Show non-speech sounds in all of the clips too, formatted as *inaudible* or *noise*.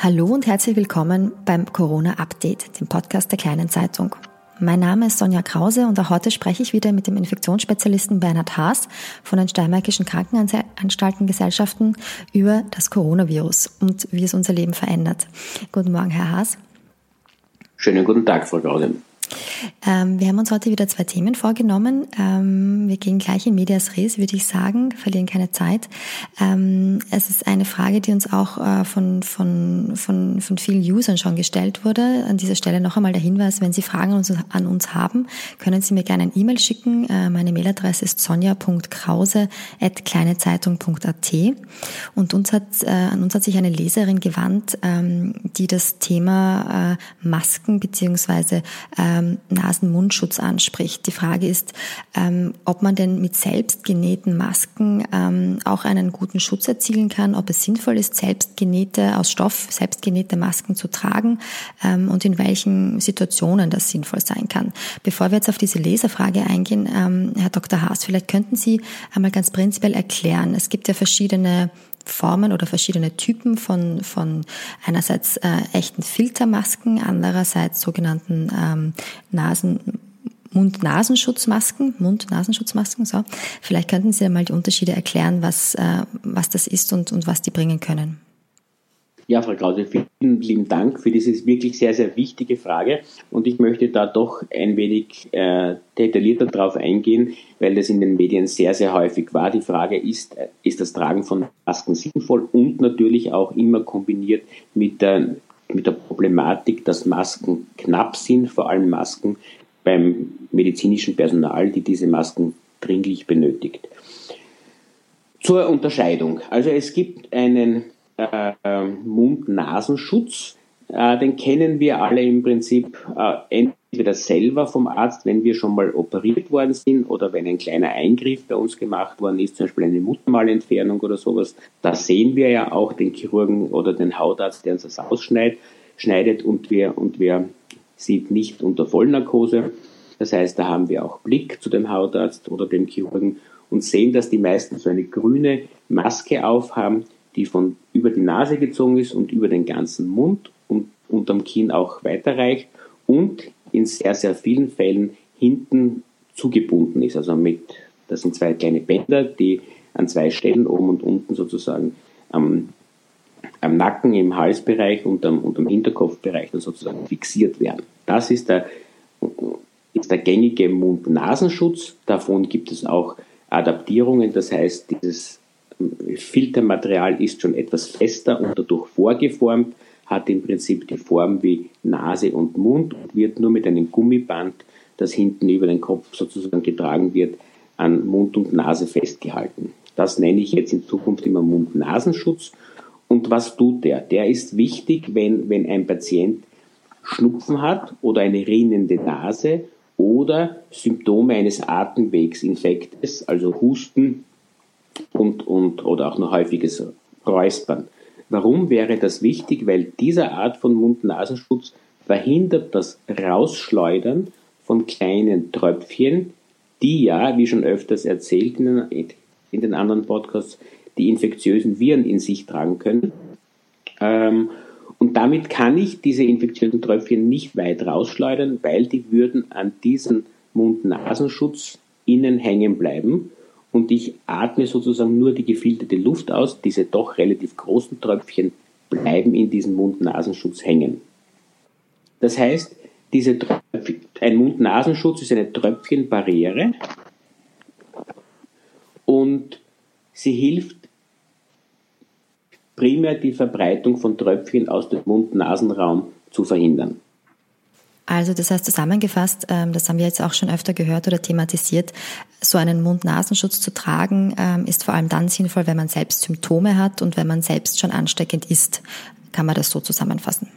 Hallo und herzlich willkommen beim Corona Update, dem Podcast der kleinen Zeitung. Mein Name ist Sonja Krause und auch heute spreche ich wieder mit dem Infektionsspezialisten Bernhard Haas von den Steinmärkischen Krankenanstaltengesellschaften über das Coronavirus und wie es unser Leben verändert. Guten Morgen, Herr Haas. Schönen guten Tag, Frau Krause. Ähm, wir haben uns heute wieder zwei Themen vorgenommen. Ähm, wir gehen gleich in Medias Res, würde ich sagen, verlieren keine Zeit. Ähm, es ist eine Frage, die uns auch äh, von, von, von, von vielen Usern schon gestellt wurde. An dieser Stelle noch einmal der Hinweis, wenn Sie Fragen an uns haben, können Sie mir gerne ein E-Mail schicken. Äh, meine Mailadresse ist sonja.krause.kleinezeitung.at und uns hat, äh, an uns hat sich eine Leserin gewandt, ähm, die das Thema äh, Masken beziehungsweise äh, ähm, Nasen-Mundschutz anspricht. Die Frage ist, ähm, ob man denn mit selbstgenähten Masken ähm, auch einen guten Schutz erzielen kann, ob es sinnvoll ist, selbstgenähte, aus Stoff selbstgenähte Masken zu tragen ähm, und in welchen Situationen das sinnvoll sein kann. Bevor wir jetzt auf diese Leserfrage eingehen, ähm, Herr Dr. Haas, vielleicht könnten Sie einmal ganz prinzipiell erklären, es gibt ja verschiedene Formen oder verschiedene Typen von, von einerseits äh, echten Filtermasken, andererseits sogenannten ähm, Nasen, Mund-Nasenschutzmasken, Mund-Nasenschutzmasken, so. Vielleicht könnten Sie einmal die Unterschiede erklären, was, äh, was das ist und, und was die bringen können. Ja, Frau Krause, vielen lieben Dank für diese wirklich sehr, sehr wichtige Frage. Und ich möchte da doch ein wenig äh, detaillierter darauf eingehen, weil das in den Medien sehr, sehr häufig war. Die Frage ist, äh, ist das Tragen von Masken sinnvoll und natürlich auch immer kombiniert mit der, mit der Problematik, dass Masken knapp sind, vor allem Masken beim medizinischen Personal, die diese Masken dringlich benötigt. Zur Unterscheidung. Also es gibt einen äh, Mund-Nasenschutz. Äh, den kennen wir alle im Prinzip äh, entweder selber vom Arzt, wenn wir schon mal operiert worden sind oder wenn ein kleiner Eingriff bei uns gemacht worden ist, zum Beispiel eine Muttermalentfernung oder sowas. Da sehen wir ja auch den Chirurgen oder den Hautarzt, der uns das ausschneidet schneidet und wir, und wir sieht nicht unter Vollnarkose. Das heißt, da haben wir auch Blick zu dem Hautarzt oder dem Chirurgen und sehen, dass die meisten so eine grüne Maske aufhaben, die von über die Nase gezogen ist und über den ganzen Mund und unterm Kinn auch weiterreicht und in sehr, sehr vielen Fällen hinten zugebunden ist. Also mit, das sind zwei kleine Bänder, die an zwei Stellen oben und unten sozusagen am, am Nacken, im Halsbereich und am, und am Hinterkopfbereich dann sozusagen fixiert werden. Das ist der, ist der gängige Mund-Nasenschutz. Davon gibt es auch Adaptierungen, das heißt, dieses Filtermaterial ist schon etwas fester und dadurch vorgeformt, hat im Prinzip die Form wie Nase und Mund und wird nur mit einem Gummiband, das hinten über den Kopf sozusagen getragen wird, an Mund und Nase festgehalten. Das nenne ich jetzt in Zukunft immer Mund-Nasenschutz. Und was tut der? Der ist wichtig, wenn, wenn ein Patient Schnupfen hat oder eine rinnende Nase oder Symptome eines Atemwegsinfektes, also Husten, und, und, oder auch noch häufiges Räuspern. Warum wäre das wichtig? Weil diese Art von Mund-Nasenschutz verhindert das Rausschleudern von kleinen Tröpfchen, die ja, wie schon öfters erzählt in den, in den anderen Podcasts, die infektiösen Viren in sich tragen können. Ähm, und damit kann ich diese infektiösen Tröpfchen nicht weit rausschleudern, weil die würden an diesem Mund-Nasenschutz innen hängen bleiben und ich atme sozusagen nur die gefilterte Luft aus. Diese doch relativ großen Tröpfchen bleiben in diesem Mund-Nasenschutz hängen. Das heißt, diese Tröpfchen, ein Mund-Nasenschutz ist eine Tröpfchenbarriere und sie hilft primär die Verbreitung von Tröpfchen aus dem Mund-Nasenraum zu verhindern. Also das heißt zusammengefasst, ähm, das haben wir jetzt auch schon öfter gehört oder thematisiert, so einen Mund-Nasenschutz zu tragen ähm, ist vor allem dann sinnvoll, wenn man selbst Symptome hat und wenn man selbst schon ansteckend ist. Kann man das so zusammenfassen?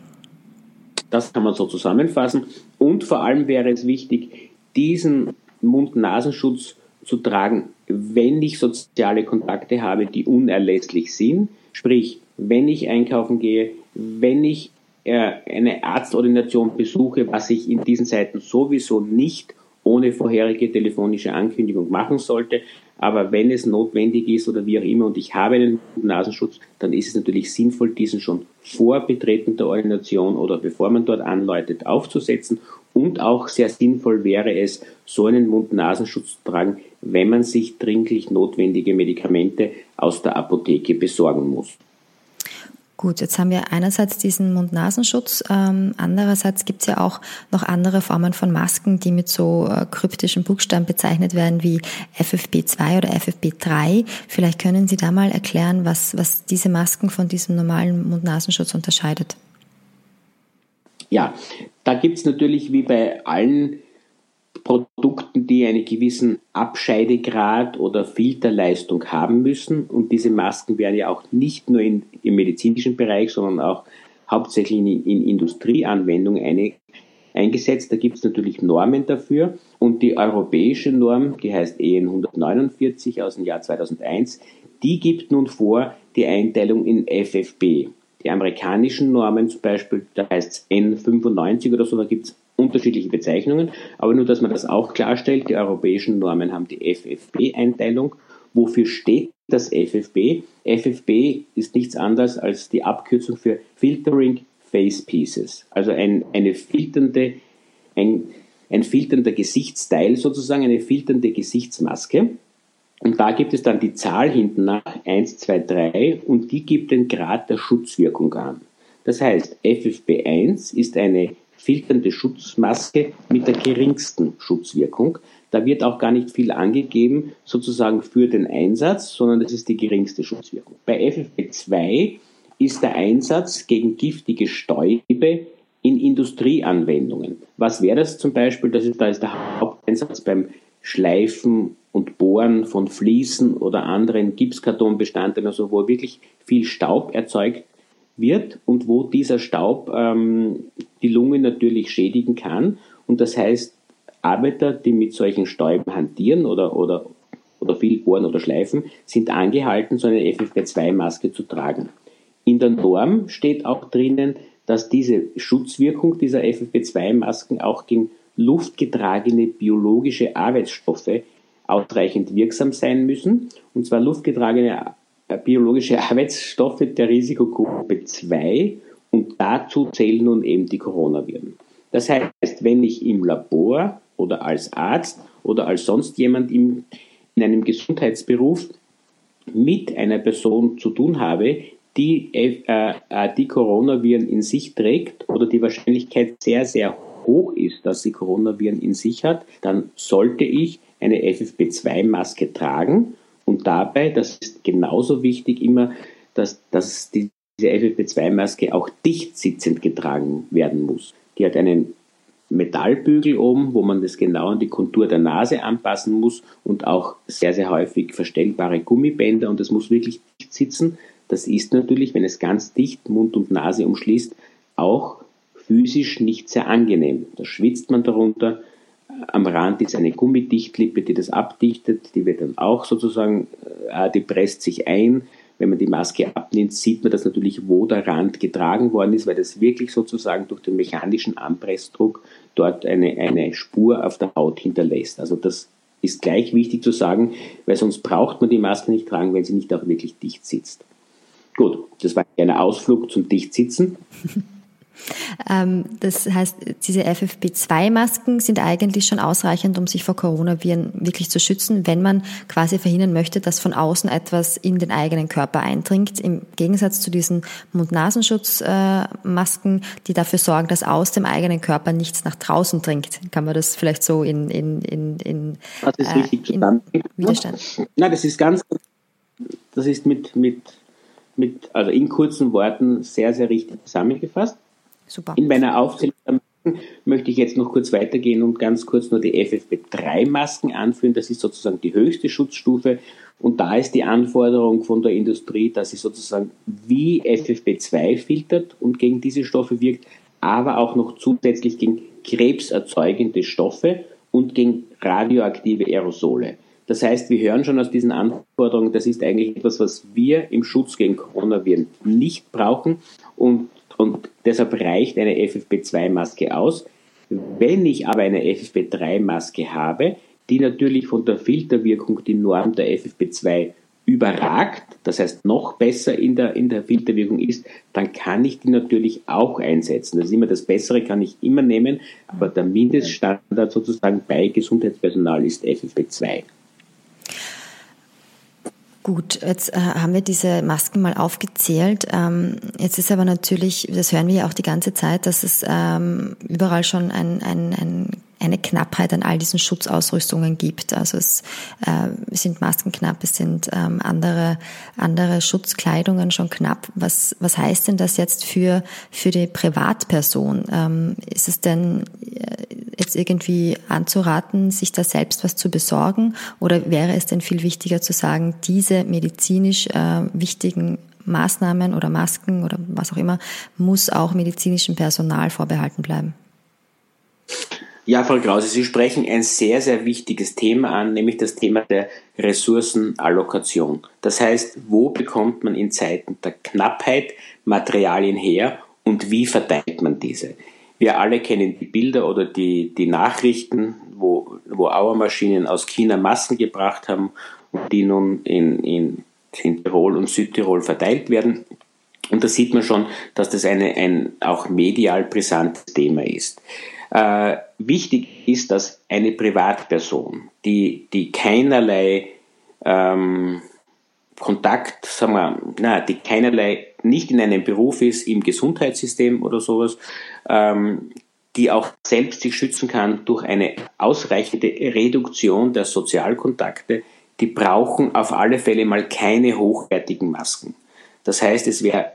Das kann man so zusammenfassen. Und vor allem wäre es wichtig, diesen Mund-Nasenschutz zu tragen, wenn ich soziale Kontakte habe, die unerlässlich sind. Sprich, wenn ich einkaufen gehe, wenn ich eine Arztordination besuche, was ich in diesen Zeiten sowieso nicht ohne vorherige telefonische Ankündigung machen sollte. Aber wenn es notwendig ist oder wie auch immer und ich habe einen Nasenschutz, dann ist es natürlich sinnvoll, diesen schon vor Betreten der Ordination oder bevor man dort anläutet aufzusetzen. Und auch sehr sinnvoll wäre es, so einen Mund-Nasenschutz zu tragen, wenn man sich dringlich notwendige Medikamente aus der Apotheke besorgen muss. Gut, jetzt haben wir einerseits diesen Mund-Nasenschutz, ähm, andererseits gibt es ja auch noch andere Formen von Masken, die mit so äh, kryptischen Buchstaben bezeichnet werden wie FFP2 oder FFP3. Vielleicht können Sie da mal erklären, was, was diese Masken von diesem normalen Mund-Nasenschutz unterscheidet. Ja, da gibt es natürlich wie bei allen Produkten, die einen gewissen Abscheidegrad oder Filterleistung haben müssen. Und diese Masken werden ja auch nicht nur in, im medizinischen Bereich, sondern auch hauptsächlich in, in Industrieanwendungen eine, eingesetzt. Da gibt es natürlich Normen dafür. Und die europäische Norm, die heißt EN 149 aus dem Jahr 2001, die gibt nun vor die Einteilung in FFP. Die amerikanischen Normen zum Beispiel, da heißt es N95 oder so, da gibt es unterschiedliche Bezeichnungen, aber nur, dass man das auch klarstellt, die europäischen Normen haben die FFP-Einteilung. Wofür steht das FFP? FFP ist nichts anderes als die Abkürzung für Filtering Face Pieces, also ein, eine filternde, ein, ein filternder Gesichtsteil sozusagen, eine filternde Gesichtsmaske. Und da gibt es dann die Zahl hinten nach 1, 2, 3 und die gibt den Grad der Schutzwirkung an. Das heißt, FFP1 ist eine filternde Schutzmaske mit der geringsten Schutzwirkung. Da wird auch gar nicht viel angegeben, sozusagen für den Einsatz, sondern das ist die geringste Schutzwirkung. Bei FFP2 ist der Einsatz gegen giftige Stäube in Industrieanwendungen. Was wäre das zum Beispiel? Das ist, da ist der Haupteinsatz beim Schleifen und Bohren von Fliesen oder anderen Gipskartonbestandteilen, also wo wirklich viel Staub erzeugt wird und wo dieser Staub ähm, die Lunge natürlich schädigen kann. Und das heißt, Arbeiter, die mit solchen Stäuben hantieren oder, oder, oder viel bohren oder schleifen, sind angehalten, so eine FFP2-Maske zu tragen. In der Norm steht auch drinnen, dass diese Schutzwirkung dieser FFP2-Masken auch gegen luftgetragene biologische Arbeitsstoffe ausreichend wirksam sein müssen. Und zwar luftgetragene äh, biologische *laughs* Arbeitsstoffe der Risikogruppe 2 und dazu zählen nun eben die Coronaviren. Das heißt, wenn ich im Labor oder als Arzt oder als sonst jemand im, in einem Gesundheitsberuf mit einer Person zu tun habe, die äh, äh, die Coronaviren in sich trägt oder die Wahrscheinlichkeit sehr, sehr hoch ist, dass sie Coronaviren in sich hat, dann sollte ich eine FFP2-Maske tragen und dabei, das ist genauso wichtig immer, dass, dass diese FFP2-Maske auch dicht sitzend getragen werden muss. Die hat einen Metallbügel oben, wo man das genau an die Kontur der Nase anpassen muss und auch sehr, sehr häufig verstellbare Gummibänder und das muss wirklich dicht sitzen. Das ist natürlich, wenn es ganz dicht Mund und Nase umschließt, auch physisch nicht sehr angenehm. Da schwitzt man darunter, am Rand ist eine Gummidichtlippe, die das abdichtet, die wird dann auch sozusagen, äh, die presst sich ein. Wenn man die Maske abnimmt, sieht man das natürlich, wo der Rand getragen worden ist, weil das wirklich sozusagen durch den mechanischen Anpressdruck dort eine, eine Spur auf der Haut hinterlässt. Also das ist gleich wichtig zu sagen, weil sonst braucht man die Maske nicht tragen, wenn sie nicht auch wirklich dicht sitzt. Gut, das war ein Ausflug zum Dichtsitzen. Ähm, das heißt, diese FFP2-Masken sind eigentlich schon ausreichend, um sich vor Coronaviren wirklich zu schützen, wenn man quasi verhindern möchte, dass von außen etwas in den eigenen Körper eindringt. Im Gegensatz zu diesen Mund-Nasenschutz-Masken, die dafür sorgen, dass aus dem eigenen Körper nichts nach draußen dringt. Kann man das vielleicht so in, in, in, in, das ist äh, in Widerstand? Nein, das ist ganz, das ist mit, mit, mit, also in kurzen Worten sehr, sehr richtig zusammengefasst. Super. In meiner Aufzählung möchte ich jetzt noch kurz weitergehen und ganz kurz nur die FFP3-Masken anführen. Das ist sozusagen die höchste Schutzstufe. Und da ist die Anforderung von der Industrie, dass sie sozusagen wie FFP2 filtert und gegen diese Stoffe wirkt, aber auch noch zusätzlich gegen krebserzeugende Stoffe und gegen radioaktive Aerosole. Das heißt, wir hören schon aus diesen Anforderungen, das ist eigentlich etwas, was wir im Schutz gegen Coronaviren nicht brauchen. Und und deshalb reicht eine FFP2-Maske aus. Wenn ich aber eine FFP3-Maske habe, die natürlich von der Filterwirkung die Norm der FFP2 überragt, das heißt noch besser in der, in der Filterwirkung ist, dann kann ich die natürlich auch einsetzen. Das ist immer das Bessere, kann ich immer nehmen, aber der Mindeststandard sozusagen bei Gesundheitspersonal ist FFP2. Gut, jetzt äh, haben wir diese Masken mal aufgezählt. Ähm, jetzt ist aber natürlich, das hören wir ja auch die ganze Zeit, dass es ähm, überall schon ein, ein, ein eine Knappheit an all diesen Schutzausrüstungen gibt. Also es äh, sind Masken knapp, es sind ähm, andere, andere Schutzkleidungen schon knapp. Was, was heißt denn das jetzt für, für die Privatperson? Ähm, ist es denn äh, jetzt irgendwie anzuraten, sich da selbst was zu besorgen? Oder wäre es denn viel wichtiger zu sagen, diese medizinisch äh, wichtigen Maßnahmen oder Masken oder was auch immer muss auch medizinischem Personal vorbehalten bleiben? Ja, Frau Krause, Sie sprechen ein sehr, sehr wichtiges Thema an, nämlich das Thema der Ressourcenallokation. Das heißt, wo bekommt man in Zeiten der Knappheit Materialien her und wie verteilt man diese? Wir alle kennen die Bilder oder die, die Nachrichten, wo, wo Auermaschinen aus China Massen gebracht haben und die nun in, in, in Tirol und Südtirol verteilt werden. Und da sieht man schon, dass das eine, ein auch medial brisantes Thema ist. Äh, wichtig ist, dass eine Privatperson, die, die keinerlei ähm, Kontakt, sagen wir, na, die keinerlei nicht in einem Beruf ist im Gesundheitssystem oder sowas, ähm, die auch selbst sich schützen kann durch eine ausreichende Reduktion der Sozialkontakte, die brauchen auf alle Fälle mal keine hochwertigen Masken. Das heißt, es wäre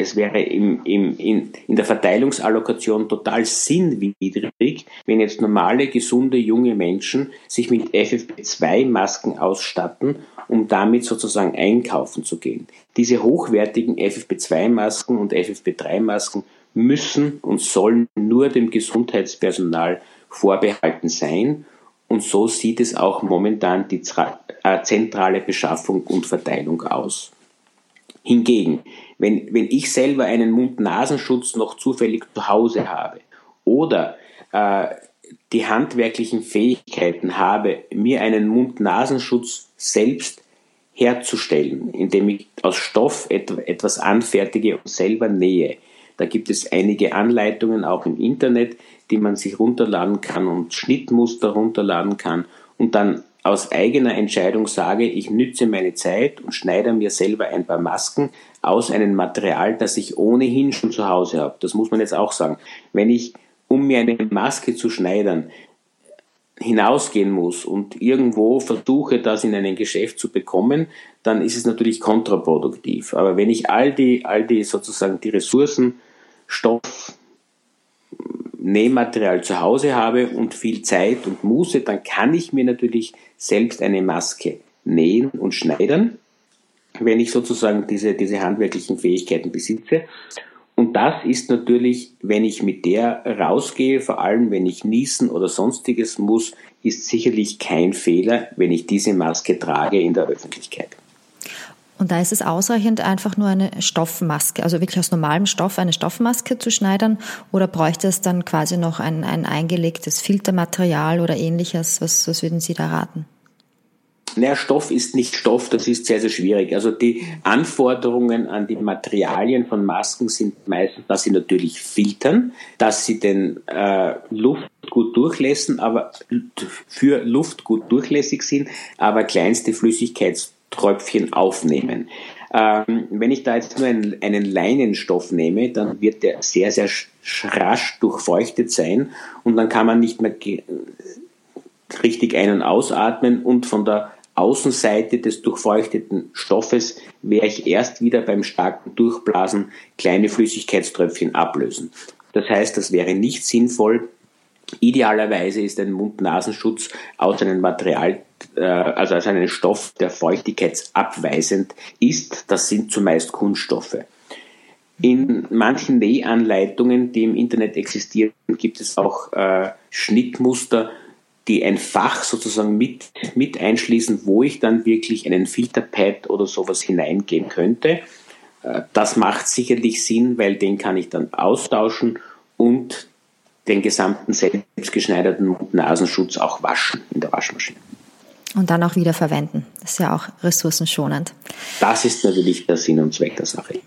es wäre im, im, in, in der Verteilungsallokation total sinnwidrig, wenn jetzt normale, gesunde, junge Menschen sich mit FFP2-Masken ausstatten, um damit sozusagen einkaufen zu gehen. Diese hochwertigen FFP2-Masken und FFP3-Masken müssen und sollen nur dem Gesundheitspersonal vorbehalten sein. Und so sieht es auch momentan die äh, zentrale Beschaffung und Verteilung aus. Hingegen, wenn, wenn ich selber einen Mund-Nasenschutz noch zufällig zu Hause habe oder äh, die handwerklichen Fähigkeiten habe, mir einen Mund-Nasenschutz selbst herzustellen, indem ich aus Stoff etwas anfertige und selber nähe. Da gibt es einige Anleitungen auch im Internet, die man sich runterladen kann und Schnittmuster runterladen kann und dann aus eigener Entscheidung sage, ich nütze meine Zeit und schneide mir selber ein paar Masken aus einem Material, das ich ohnehin schon zu Hause habe. Das muss man jetzt auch sagen. Wenn ich, um mir eine Maske zu schneidern, hinausgehen muss und irgendwo versuche, das in einem Geschäft zu bekommen, dann ist es natürlich kontraproduktiv. Aber wenn ich all die, all die sozusagen die Ressourcen, Stoff, Nähmaterial zu Hause habe und viel Zeit und Muße, dann kann ich mir natürlich selbst eine Maske nähen und schneidern, wenn ich sozusagen diese, diese handwerklichen Fähigkeiten besitze. Und das ist natürlich, wenn ich mit der rausgehe, vor allem wenn ich niesen oder sonstiges muss, ist sicherlich kein Fehler, wenn ich diese Maske trage in der Öffentlichkeit. Und da ist es ausreichend, einfach nur eine Stoffmaske, also wirklich aus normalem Stoff eine Stoffmaske zu schneidern oder bräuchte es dann quasi noch ein, ein eingelegtes Filtermaterial oder ähnliches? Was, was würden Sie da raten? Naja, Stoff ist nicht Stoff, das ist sehr, sehr schwierig. Also die Anforderungen an die Materialien von Masken sind meistens, dass sie natürlich filtern, dass sie den äh, Luft gut durchlassen, aber für Luft gut durchlässig sind, aber kleinste Flüssigkeits Tröpfchen aufnehmen. Ähm, wenn ich da jetzt nur einen, einen, Leinenstoff nehme, dann wird der sehr, sehr rasch durchfeuchtet sein und dann kann man nicht mehr richtig ein- und ausatmen und von der Außenseite des durchfeuchteten Stoffes werde ich erst wieder beim starken Durchblasen kleine Flüssigkeitströpfchen ablösen. Das heißt, das wäre nicht sinnvoll. Idealerweise ist ein Mund-Nasenschutz aus einem Material äh, also als einen Stoff, der feuchtigkeitsabweisend ist. Das sind zumeist Kunststoffe. In manchen Nähanleitungen, die im Internet existieren, gibt es auch äh, Schnittmuster, die ein Fach sozusagen mit, mit einschließen, wo ich dann wirklich einen Filterpad oder sowas hineingeben könnte. Äh, das macht sicherlich Sinn, weil den kann ich dann austauschen und den gesamten selbstgeschneiderten Mund-Nasenschutz auch waschen in der Waschmaschine. Und dann auch wieder verwenden. Das ist ja auch ressourcenschonend. Das ist natürlich der Sinn und Zweck der Sache.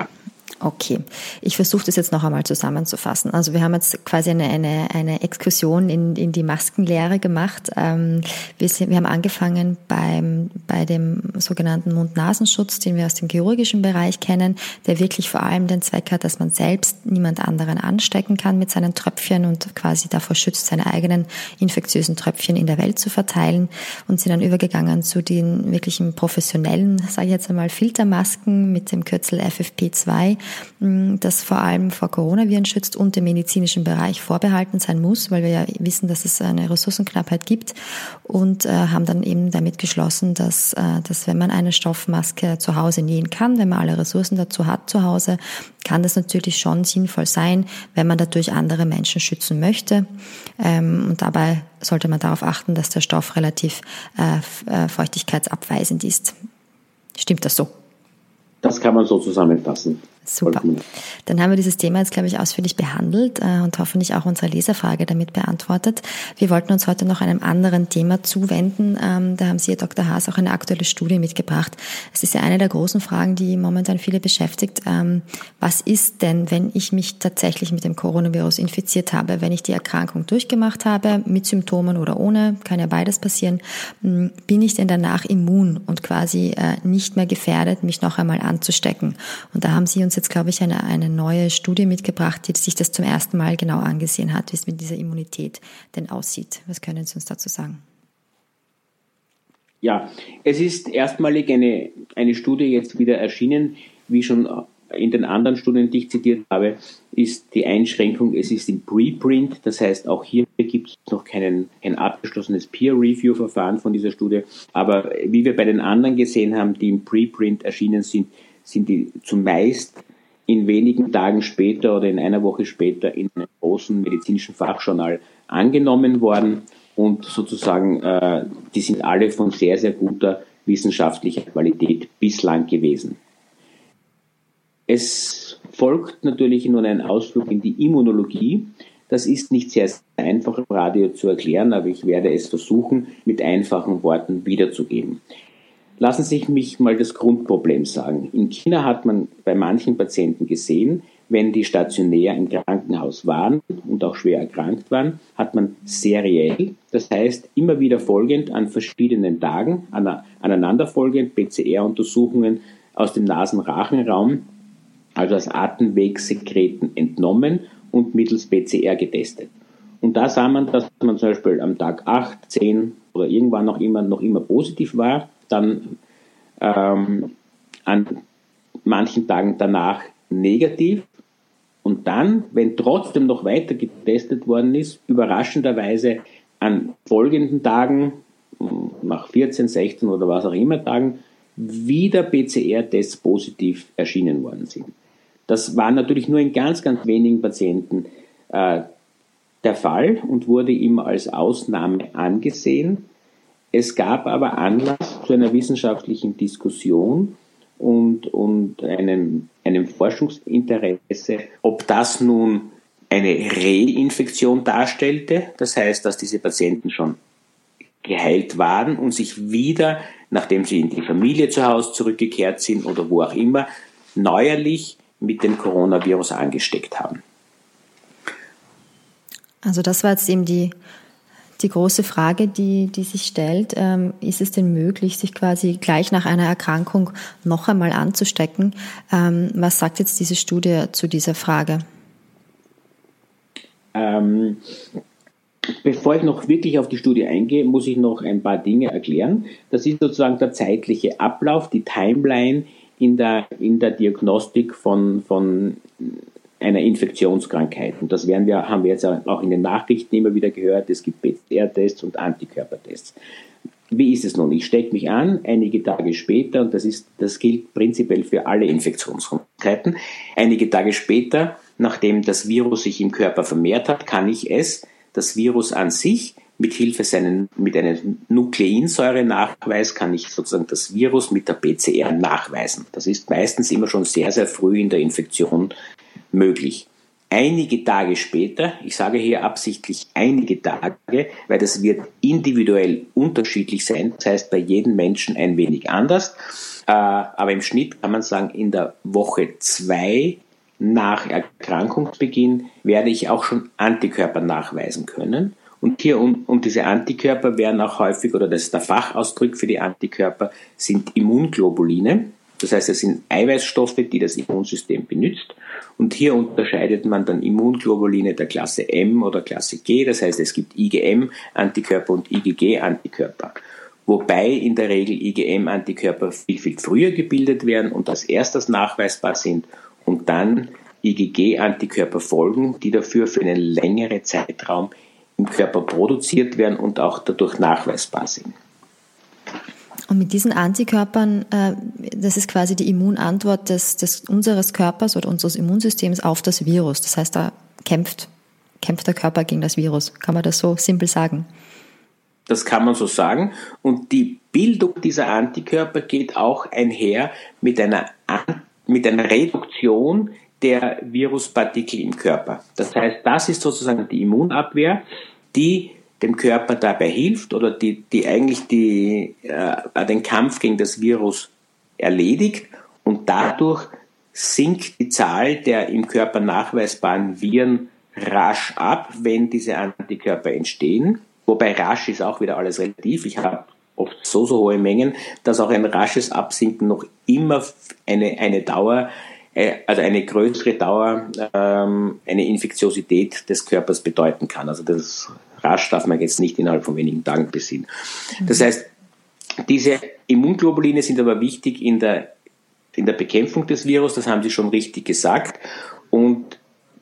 Okay, ich versuche das jetzt noch einmal zusammenzufassen. Also wir haben jetzt quasi eine, eine, eine Exkursion in, in die Maskenlehre gemacht. Ähm, wir, sind, wir haben angefangen beim, bei dem sogenannten Mund-Nasenschutz, den wir aus dem chirurgischen Bereich kennen, der wirklich vor allem den Zweck hat, dass man selbst niemand anderen anstecken kann mit seinen Tröpfchen und quasi davor schützt, seine eigenen infektiösen Tröpfchen in der Welt zu verteilen und sind dann übergegangen zu den wirklichen professionellen, sage ich jetzt einmal, Filtermasken mit dem Kürzel FFP2 das vor allem vor Coronaviren schützt und im medizinischen Bereich vorbehalten sein muss, weil wir ja wissen, dass es eine Ressourcenknappheit gibt und äh, haben dann eben damit geschlossen, dass, äh, dass wenn man eine Stoffmaske zu Hause nähen kann, wenn man alle Ressourcen dazu hat zu Hause, kann das natürlich schon sinnvoll sein, wenn man dadurch andere Menschen schützen möchte. Ähm, und dabei sollte man darauf achten, dass der Stoff relativ äh, feuchtigkeitsabweisend ist. Stimmt das so? Das kann man so zusammenfassen. Super. Dann haben wir dieses Thema jetzt, glaube ich, ausführlich behandelt äh, und hoffentlich auch unsere Leserfrage damit beantwortet. Wir wollten uns heute noch einem anderen Thema zuwenden. Ähm, da haben Sie, Herr Dr. Haas, auch eine aktuelle Studie mitgebracht. Es ist ja eine der großen Fragen, die momentan viele beschäftigt. Ähm, was ist denn, wenn ich mich tatsächlich mit dem Coronavirus infiziert habe, wenn ich die Erkrankung durchgemacht habe, mit Symptomen oder ohne, kann ja beides passieren, hm, bin ich denn danach immun und quasi äh, nicht mehr gefährdet, mich noch einmal anzustecken? Und da haben Sie uns uns jetzt, glaube ich, eine, eine neue Studie mitgebracht, die sich das zum ersten Mal genau angesehen hat, wie es mit dieser Immunität denn aussieht. Was können Sie uns dazu sagen? Ja, es ist erstmalig eine, eine Studie jetzt wieder erschienen, wie schon in den anderen Studien, die ich zitiert habe, ist die Einschränkung, es ist im Preprint, das heißt auch hier gibt es noch keinen, kein abgeschlossenes Peer-Review-Verfahren von dieser Studie, aber wie wir bei den anderen gesehen haben, die im Preprint erschienen sind, sind die zumeist in wenigen Tagen später oder in einer Woche später in einem großen medizinischen Fachjournal angenommen worden und sozusagen, äh, die sind alle von sehr, sehr guter wissenschaftlicher Qualität bislang gewesen. Es folgt natürlich nun ein Ausflug in die Immunologie. Das ist nicht sehr, sehr einfach im Radio zu erklären, aber ich werde es versuchen, mit einfachen Worten wiederzugeben. Lassen Sie mich mal das Grundproblem sagen. In China hat man bei manchen Patienten gesehen, wenn die stationär im Krankenhaus waren und auch schwer erkrankt waren, hat man seriell, das heißt immer wieder folgend an verschiedenen Tagen, aneinanderfolgend PCR-Untersuchungen aus dem Nasenrachenraum, also aus Atemwegssekreten entnommen und mittels PCR getestet. Und da sah man, dass man zum Beispiel am Tag 8, 10 oder irgendwann noch immer, noch immer positiv war dann ähm, an manchen Tagen danach negativ. Und dann, wenn trotzdem noch weiter getestet worden ist, überraschenderweise an folgenden Tagen, nach 14, 16 oder was auch immer Tagen, wieder PCR-Tests positiv erschienen worden sind. Das war natürlich nur in ganz, ganz wenigen Patienten äh, der Fall und wurde immer als Ausnahme angesehen. Es gab aber Anlass zu einer wissenschaftlichen Diskussion und, und einem, einem Forschungsinteresse, ob das nun eine Reinfektion darstellte, das heißt, dass diese Patienten schon geheilt waren und sich wieder, nachdem sie in die Familie zu Hause zurückgekehrt sind oder wo auch immer, neuerlich mit dem Coronavirus angesteckt haben. Also das war jetzt eben die die große Frage, die, die sich stellt, ähm, ist es denn möglich, sich quasi gleich nach einer Erkrankung noch einmal anzustecken? Ähm, was sagt jetzt diese Studie zu dieser Frage? Ähm, bevor ich noch wirklich auf die Studie eingehe, muss ich noch ein paar Dinge erklären. Das ist sozusagen der zeitliche Ablauf, die Timeline in der, in der Diagnostik von, von einer Infektionskrankheit. Und das werden wir, haben wir jetzt auch in den Nachrichten immer wieder gehört. Es gibt PCR-Tests und Antikörpertests. Wie ist es nun? Ich stecke mich an, einige Tage später, und das, ist, das gilt prinzipiell für alle Infektionskrankheiten, einige Tage später, nachdem das Virus sich im Körper vermehrt hat, kann ich es, das Virus an sich, mit Hilfe seinen, mit einem Nukleinsäure-Nachweis kann ich sozusagen das Virus mit der PCR nachweisen. Das ist meistens immer schon sehr, sehr früh in der Infektion möglich. einige Tage später, ich sage hier absichtlich einige Tage, weil das wird individuell unterschiedlich sein, das heißt bei jedem Menschen ein wenig anders, äh, aber im Schnitt kann man sagen, in der Woche zwei nach Erkrankungsbeginn werde ich auch schon Antikörper nachweisen können. Und hier und, und diese Antikörper werden auch häufig, oder das ist der Fachausdruck für die Antikörper, sind Immunglobuline. Das heißt, es sind Eiweißstoffe, die das Immunsystem benutzt. Und hier unterscheidet man dann Immunglobuline der Klasse M oder Klasse G. Das heißt, es gibt IgM-Antikörper und IgG-Antikörper. Wobei in der Regel IgM-Antikörper viel, viel früher gebildet werden und als erstes nachweisbar sind und dann IgG-Antikörper folgen, die dafür für einen längeren Zeitraum im Körper produziert werden und auch dadurch nachweisbar sind. Und mit diesen Antikörpern, äh, das ist quasi die Immunantwort des, des unseres Körpers oder unseres Immunsystems auf das Virus. Das heißt, da kämpft, kämpft der Körper gegen das Virus. Kann man das so simpel sagen? Das kann man so sagen. Und die Bildung dieser Antikörper geht auch einher mit einer, mit einer Reduktion der Viruspartikel im Körper. Das heißt, das ist sozusagen die Immunabwehr, die dem Körper dabei hilft oder die, die eigentlich die, äh, den Kampf gegen das Virus erledigt und dadurch sinkt die Zahl der im Körper nachweisbaren Viren rasch ab, wenn diese Antikörper entstehen. Wobei rasch ist auch wieder alles relativ. Ich habe oft so, so hohe Mengen, dass auch ein rasches Absinken noch immer eine, eine Dauer, äh, also eine größere Dauer, ähm, eine Infektiosität des Körpers bedeuten kann. Also das rasch darf man jetzt nicht innerhalb von wenigen Tagen besiegen. Das mhm. heißt, diese Immunglobuline sind aber wichtig in der, in der Bekämpfung des Virus, das haben Sie schon richtig gesagt. Und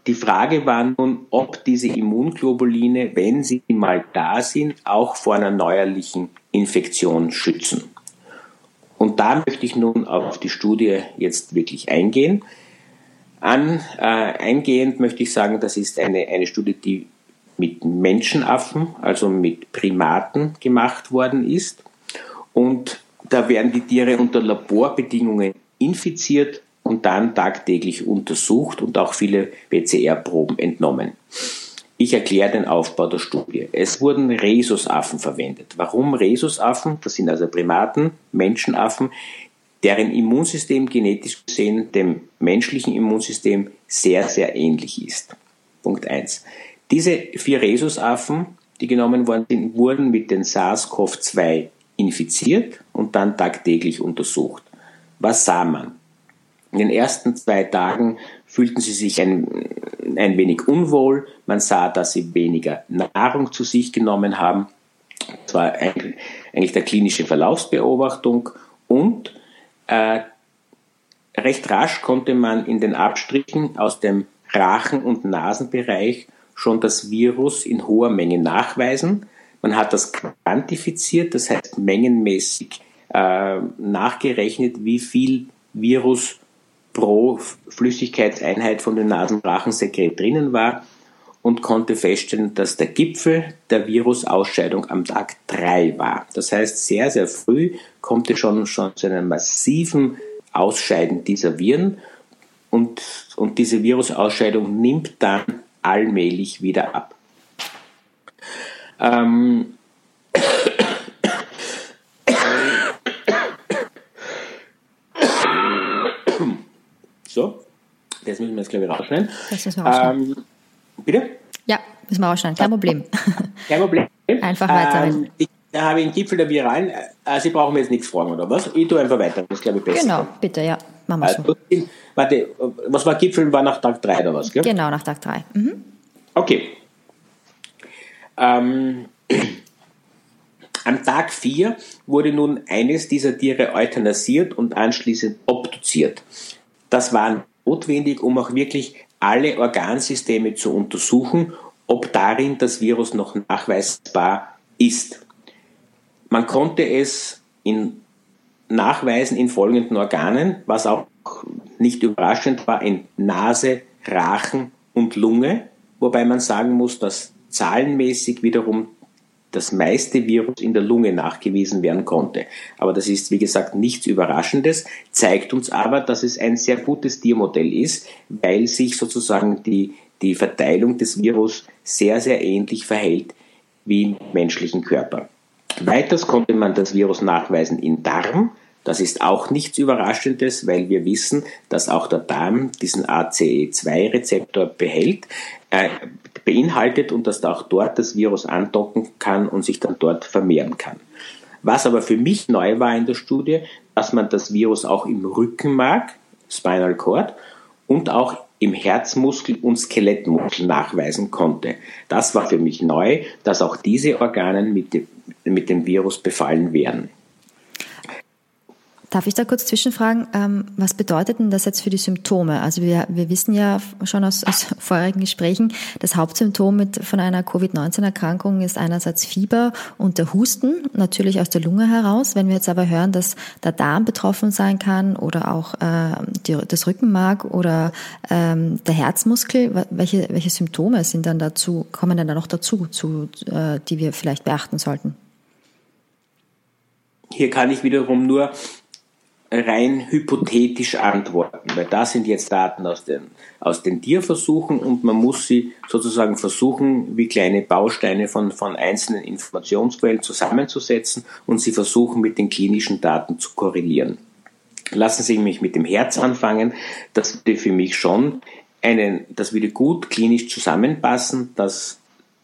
die Frage war nun, ob diese Immunglobuline, wenn sie mal da sind, auch vor einer neuerlichen Infektion schützen. Und da möchte ich nun auf die Studie jetzt wirklich eingehen. An, äh, eingehend möchte ich sagen, das ist eine, eine Studie, die mit Menschenaffen, also mit Primaten gemacht worden ist. Und da werden die Tiere unter Laborbedingungen infiziert und dann tagtäglich untersucht und auch viele PCR-Proben entnommen. Ich erkläre den Aufbau der Studie. Es wurden Rhesusaffen verwendet. Warum Rhesusaffen? Das sind also Primaten, Menschenaffen, deren Immunsystem genetisch gesehen dem menschlichen Immunsystem sehr, sehr ähnlich ist. Punkt 1. Diese vier Rhesusaffen, die genommen worden sind, wurden mit den SARS-CoV-2 infiziert und dann tagtäglich untersucht. Was sah man? In den ersten zwei Tagen fühlten sie sich ein, ein wenig unwohl. Man sah, dass sie weniger Nahrung zu sich genommen haben. Das war eigentlich der klinische Verlaufsbeobachtung. Und äh, recht rasch konnte man in den Abstrichen aus dem Rachen- und Nasenbereich schon das Virus in hoher Menge nachweisen. Man hat das quantifiziert, das heißt mengenmäßig äh, nachgerechnet, wie viel Virus pro Flüssigkeitseinheit von dem Nasenrachensekret drinnen war und konnte feststellen, dass der Gipfel der Virusausscheidung am Tag 3 war. Das heißt, sehr, sehr früh kommt es schon, schon zu einem massiven Ausscheiden dieser Viren und, und diese Virusausscheidung nimmt dann allmählich wieder ab. Ähm, so, das müssen wir jetzt, glaube ich, rausschneiden. Das müssen wir rausschneiden. Ähm, bitte? Ja, müssen wir rausschneiden, kein Problem. Kein Problem. Einfach weiter. Ähm, da habe ich einen Gipfel der Viralen. Äh, Sie brauchen mir jetzt nichts fragen, oder was? Ich tue einfach weiter. Das ist, glaube ich, besser. Genau, bitte, ja. Machen wir so. Also, warte, was war Gipfel? War nach Tag 3 oder was? Gell? Genau, nach Tag 3. Mhm. Okay. Ähm, am Tag 4 wurde nun eines dieser Tiere euthanasiert und anschließend obduziert. Das war notwendig, um auch wirklich alle Organsysteme zu untersuchen, ob darin das Virus noch nachweisbar ist. Man konnte es in nachweisen in folgenden Organen, was auch nicht überraschend war, in Nase, Rachen und Lunge, wobei man sagen muss, dass zahlenmäßig wiederum das meiste Virus in der Lunge nachgewiesen werden konnte. Aber das ist, wie gesagt, nichts Überraschendes, zeigt uns aber, dass es ein sehr gutes Tiermodell ist, weil sich sozusagen die, die Verteilung des Virus sehr, sehr ähnlich verhält wie im menschlichen Körper. Weiters konnte man das Virus nachweisen in Darm. Das ist auch nichts Überraschendes, weil wir wissen, dass auch der Darm diesen ACE2-Rezeptor behält, äh, beinhaltet und dass auch dort das Virus andocken kann und sich dann dort vermehren kann. Was aber für mich neu war in der Studie, dass man das Virus auch im Rückenmark, Spinal Cord, und auch im Herzmuskel und Skelettmuskel nachweisen konnte. Das war für mich neu, dass auch diese Organe mit dem, mit dem Virus befallen werden. Darf ich da kurz zwischenfragen, ähm, was bedeutet denn das jetzt für die Symptome? Also wir, wir wissen ja schon aus, aus *laughs* vorherigen Gesprächen, das Hauptsymptom mit, von einer Covid-19-Erkrankung ist einerseits Fieber und der Husten, natürlich aus der Lunge heraus. Wenn wir jetzt aber hören, dass der Darm betroffen sein kann oder auch äh, die, das Rückenmark oder ähm, der Herzmuskel, welche, welche Symptome sind dann dazu, kommen dann da noch dazu, zu, äh, die wir vielleicht beachten sollten? Hier kann ich wiederum nur rein hypothetisch antworten, weil da sind jetzt Daten aus den, aus den Tierversuchen und man muss sie sozusagen versuchen, wie kleine Bausteine von, von einzelnen Informationsquellen zusammenzusetzen und sie versuchen, mit den klinischen Daten zu korrelieren. Lassen Sie mich mit dem Herz anfangen. Das würde für mich schon einen, das würde gut klinisch zusammenpassen, dass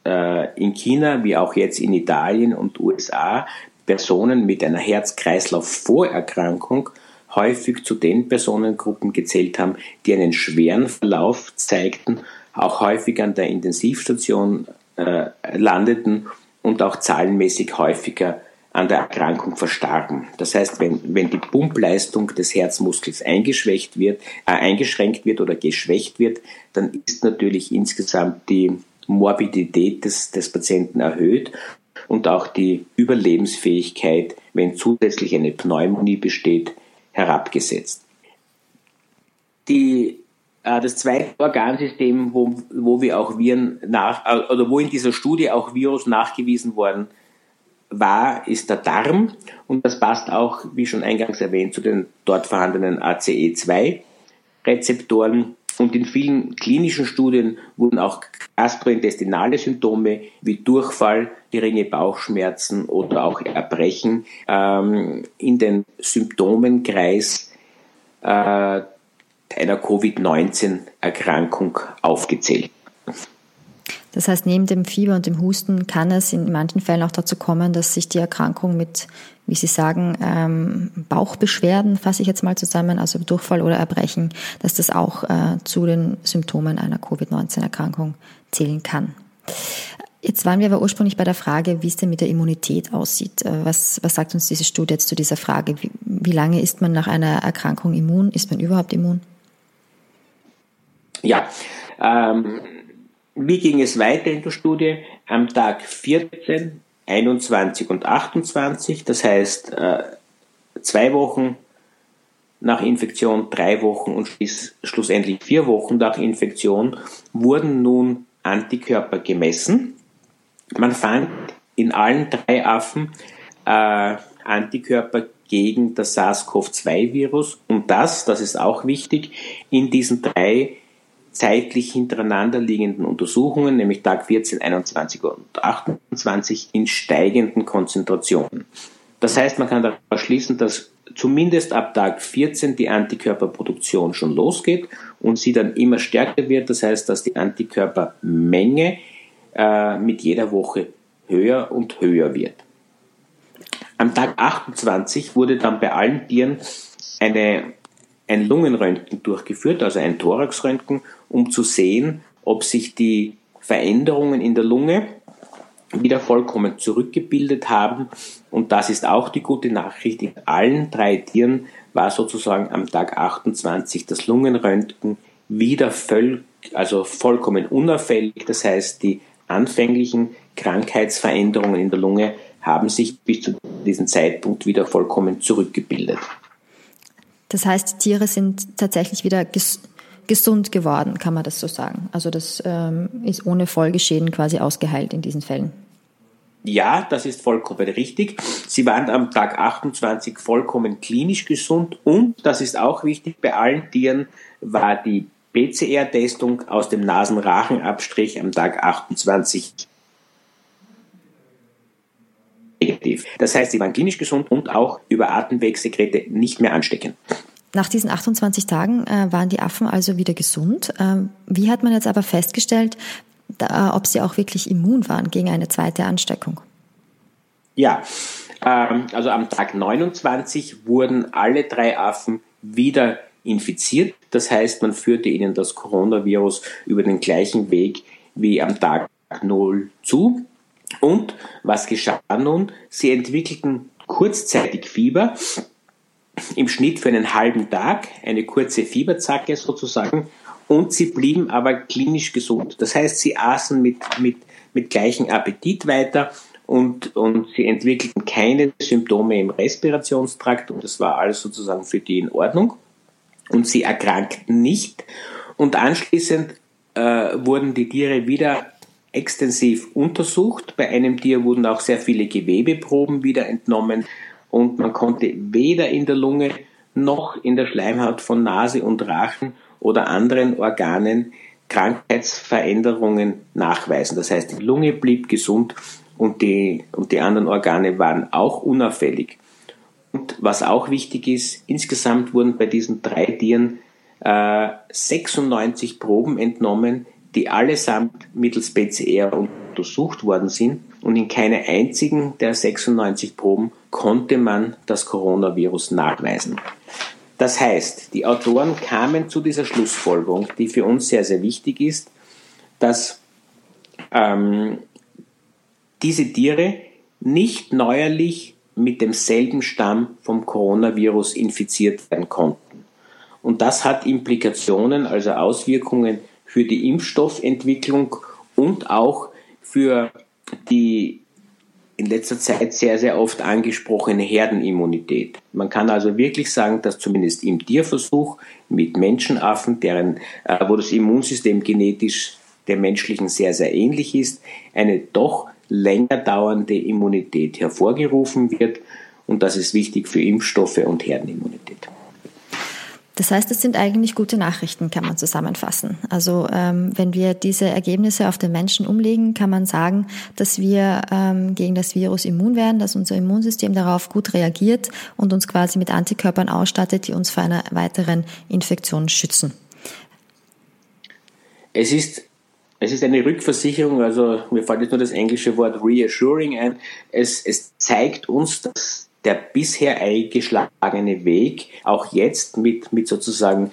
äh, in China wie auch jetzt in Italien und USA Personen mit einer Herz-Kreislauf-Vorerkrankung häufig zu den Personengruppen gezählt haben, die einen schweren Verlauf zeigten, auch häufig an der Intensivstation äh, landeten und auch zahlenmäßig häufiger an der Erkrankung verstarben. Das heißt, wenn, wenn die Pumpleistung des Herzmuskels eingeschwächt wird, äh, eingeschränkt wird oder geschwächt wird, dann ist natürlich insgesamt die Morbidität des, des Patienten erhöht und auch die Überlebensfähigkeit, wenn zusätzlich eine Pneumonie besteht, herabgesetzt. Die, äh, das zweite Organsystem, wo, wo wir auch Viren nach, äh, oder wo in dieser Studie auch Virus nachgewiesen worden war, ist der Darm. Und das passt auch, wie schon eingangs erwähnt, zu den dort vorhandenen ACE2-Rezeptoren. Und in vielen klinischen Studien wurden auch gastrointestinale Symptome wie Durchfall, geringe Bauchschmerzen oder auch Erbrechen ähm, in den Symptomenkreis äh, einer Covid-19-Erkrankung aufgezählt. Das heißt, neben dem Fieber und dem Husten kann es in manchen Fällen auch dazu kommen, dass sich die Erkrankung mit, wie Sie sagen, ähm, Bauchbeschwerden, fasse ich jetzt mal zusammen, also Durchfall oder Erbrechen, dass das auch äh, zu den Symptomen einer Covid-19-Erkrankung zählen kann. Jetzt waren wir aber ursprünglich bei der Frage, wie es denn mit der Immunität aussieht. Äh, was, was sagt uns diese Studie jetzt zu dieser Frage? Wie, wie lange ist man nach einer Erkrankung immun? Ist man überhaupt immun? Ja, ähm, wie ging es weiter in der Studie? Am Tag 14, 21 und 28, das heißt äh, zwei Wochen nach Infektion, drei Wochen und schlussendlich vier Wochen nach Infektion wurden nun Antikörper gemessen. Man fand in allen drei Affen äh, Antikörper gegen das SARS-CoV-2-Virus und das, das ist auch wichtig, in diesen drei zeitlich hintereinander liegenden Untersuchungen, nämlich Tag 14, 21 und 28, in steigenden Konzentrationen. Das heißt, man kann daraus schließen, dass zumindest ab Tag 14 die Antikörperproduktion schon losgeht und sie dann immer stärker wird. Das heißt, dass die Antikörpermenge äh, mit jeder Woche höher und höher wird. Am Tag 28 wurde dann bei allen Tieren eine ein Lungenröntgen durchgeführt, also ein Thoraxröntgen, um zu sehen, ob sich die Veränderungen in der Lunge wieder vollkommen zurückgebildet haben. Und das ist auch die gute Nachricht. In allen drei Tieren war sozusagen am Tag 28 das Lungenröntgen wieder voll, also vollkommen unauffällig. Das heißt, die anfänglichen Krankheitsveränderungen in der Lunge haben sich bis zu diesem Zeitpunkt wieder vollkommen zurückgebildet. Das heißt, die Tiere sind tatsächlich wieder ges gesund geworden, kann man das so sagen. Also das ähm, ist ohne Folgeschäden quasi ausgeheilt in diesen Fällen. Ja, das ist vollkommen richtig. Sie waren am Tag 28 vollkommen klinisch gesund und, das ist auch wichtig, bei allen Tieren war die PCR-Testung aus dem Nasenrachenabstrich am Tag 28 negativ. Das heißt, sie waren klinisch gesund und auch über Atemwegsekrete nicht mehr ansteckend. Nach diesen 28 Tagen äh, waren die Affen also wieder gesund. Ähm, wie hat man jetzt aber festgestellt, da, ob sie auch wirklich immun waren gegen eine zweite Ansteckung? Ja, ähm, also am Tag 29 wurden alle drei Affen wieder infiziert. Das heißt, man führte ihnen das Coronavirus über den gleichen Weg wie am Tag 0 zu. Und was geschah nun? Sie entwickelten kurzzeitig Fieber, im Schnitt für einen halben Tag, eine kurze Fieberzacke sozusagen, und sie blieben aber klinisch gesund. Das heißt, sie aßen mit, mit, mit gleichem Appetit weiter und, und sie entwickelten keine Symptome im Respirationstrakt und das war alles sozusagen für die in Ordnung. Und sie erkrankten nicht. Und anschließend äh, wurden die Tiere wieder extensiv untersucht. Bei einem Tier wurden auch sehr viele Gewebeproben wieder entnommen und man konnte weder in der Lunge noch in der Schleimhaut von Nase und Rachen oder anderen Organen Krankheitsveränderungen nachweisen. Das heißt, die Lunge blieb gesund und die, und die anderen Organe waren auch unauffällig. Und was auch wichtig ist, insgesamt wurden bei diesen drei Tieren äh, 96 Proben entnommen, die allesamt mittels PCR untersucht worden sind und in keiner einzigen der 96 Proben konnte man das Coronavirus nachweisen. Das heißt, die Autoren kamen zu dieser Schlussfolgerung, die für uns sehr, sehr wichtig ist, dass ähm, diese Tiere nicht neuerlich mit demselben Stamm vom Coronavirus infiziert werden konnten. Und das hat Implikationen, also Auswirkungen für die Impfstoffentwicklung und auch für die in letzter Zeit sehr, sehr oft angesprochene Herdenimmunität. Man kann also wirklich sagen, dass zumindest im Tierversuch mit Menschenaffen, deren, äh, wo das Immunsystem genetisch dem menschlichen sehr, sehr ähnlich ist, eine doch länger dauernde Immunität hervorgerufen wird. Und das ist wichtig für Impfstoffe und Herdenimmunität. Das heißt, es sind eigentlich gute Nachrichten, kann man zusammenfassen. Also ähm, wenn wir diese Ergebnisse auf den Menschen umlegen, kann man sagen, dass wir ähm, gegen das Virus immun werden, dass unser Immunsystem darauf gut reagiert und uns quasi mit Antikörpern ausstattet, die uns vor einer weiteren Infektion schützen. Es ist es ist eine Rückversicherung, also mir fällt jetzt nur das englische Wort reassuring ein. Es, es zeigt uns, dass der bisher eingeschlagene Weg auch jetzt mit, mit sozusagen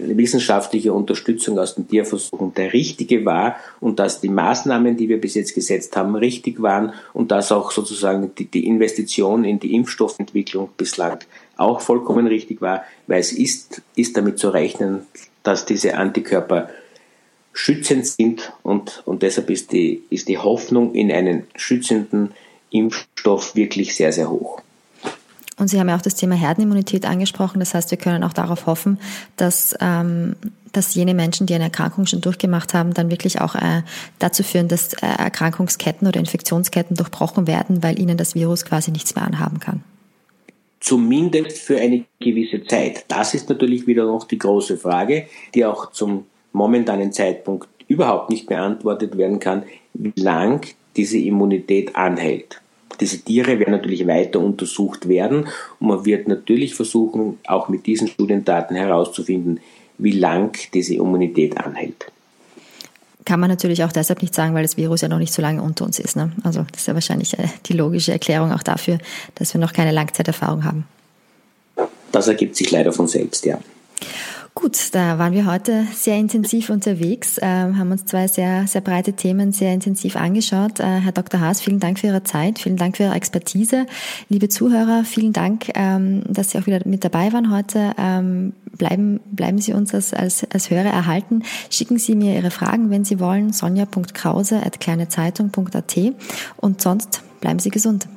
wissenschaftlicher Unterstützung aus den Tierversuchen der richtige war und dass die Maßnahmen, die wir bis jetzt gesetzt haben, richtig waren und dass auch sozusagen die, die Investition in die Impfstoffentwicklung bislang auch vollkommen richtig war, weil es ist, ist damit zu rechnen, dass diese Antikörper schützend sind und, und deshalb ist die, ist die Hoffnung in einen schützenden Impfstoff wirklich sehr, sehr hoch. Und Sie haben ja auch das Thema Herdenimmunität angesprochen. Das heißt, wir können auch darauf hoffen, dass, ähm, dass jene Menschen, die eine Erkrankung schon durchgemacht haben, dann wirklich auch äh, dazu führen, dass äh, Erkrankungsketten oder Infektionsketten durchbrochen werden, weil ihnen das Virus quasi nichts mehr anhaben kann. Zumindest für eine gewisse Zeit. Das ist natürlich wieder noch die große Frage, die auch zum momentanen Zeitpunkt überhaupt nicht beantwortet werden kann, wie lang diese Immunität anhält. Diese Tiere werden natürlich weiter untersucht werden und man wird natürlich versuchen, auch mit diesen Studiendaten herauszufinden, wie lang diese Immunität anhält. Kann man natürlich auch deshalb nicht sagen, weil das Virus ja noch nicht so lange unter uns ist. Ne? Also das ist ja wahrscheinlich äh, die logische Erklärung auch dafür, dass wir noch keine Langzeiterfahrung haben. Das ergibt sich leider von selbst, ja. Gut, da waren wir heute sehr intensiv unterwegs, äh, haben uns zwei sehr, sehr breite Themen sehr intensiv angeschaut. Äh, Herr Dr. Haas, vielen Dank für Ihre Zeit, vielen Dank für Ihre Expertise. Liebe Zuhörer, vielen Dank, ähm, dass Sie auch wieder mit dabei waren heute. Ähm, bleiben, bleiben Sie uns als, als, als Hörer erhalten. Schicken Sie mir Ihre Fragen, wenn Sie wollen, sonja.krause.kleinezeitung.at und sonst bleiben Sie gesund.